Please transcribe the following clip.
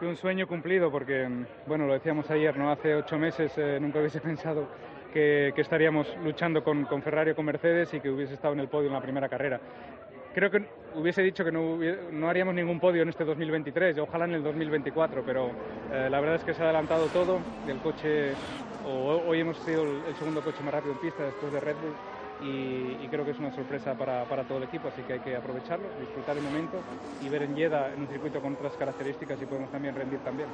Fue un sueño cumplido porque, bueno, lo decíamos ayer, ¿no? Hace ocho meses eh, nunca hubiese pensado que, que estaríamos luchando con, con, Ferrari o con Mercedes y que hubiese estado en el podio en la primera carrera. Creo que hubiese dicho que no, no haríamos ningún podio en este 2023, ojalá en el 2024, pero eh, la verdad es que se ha adelantado todo. El coche, o, hoy hemos sido el, el segundo coche más rápido en pista después de Red Bull y, y, creo que es una sorpresa para, para, todo el equipo, así que hay que aprovecharlo, disfrutar el momento y ver en Jeddah en un circuito con otras características y podemos también rendir también.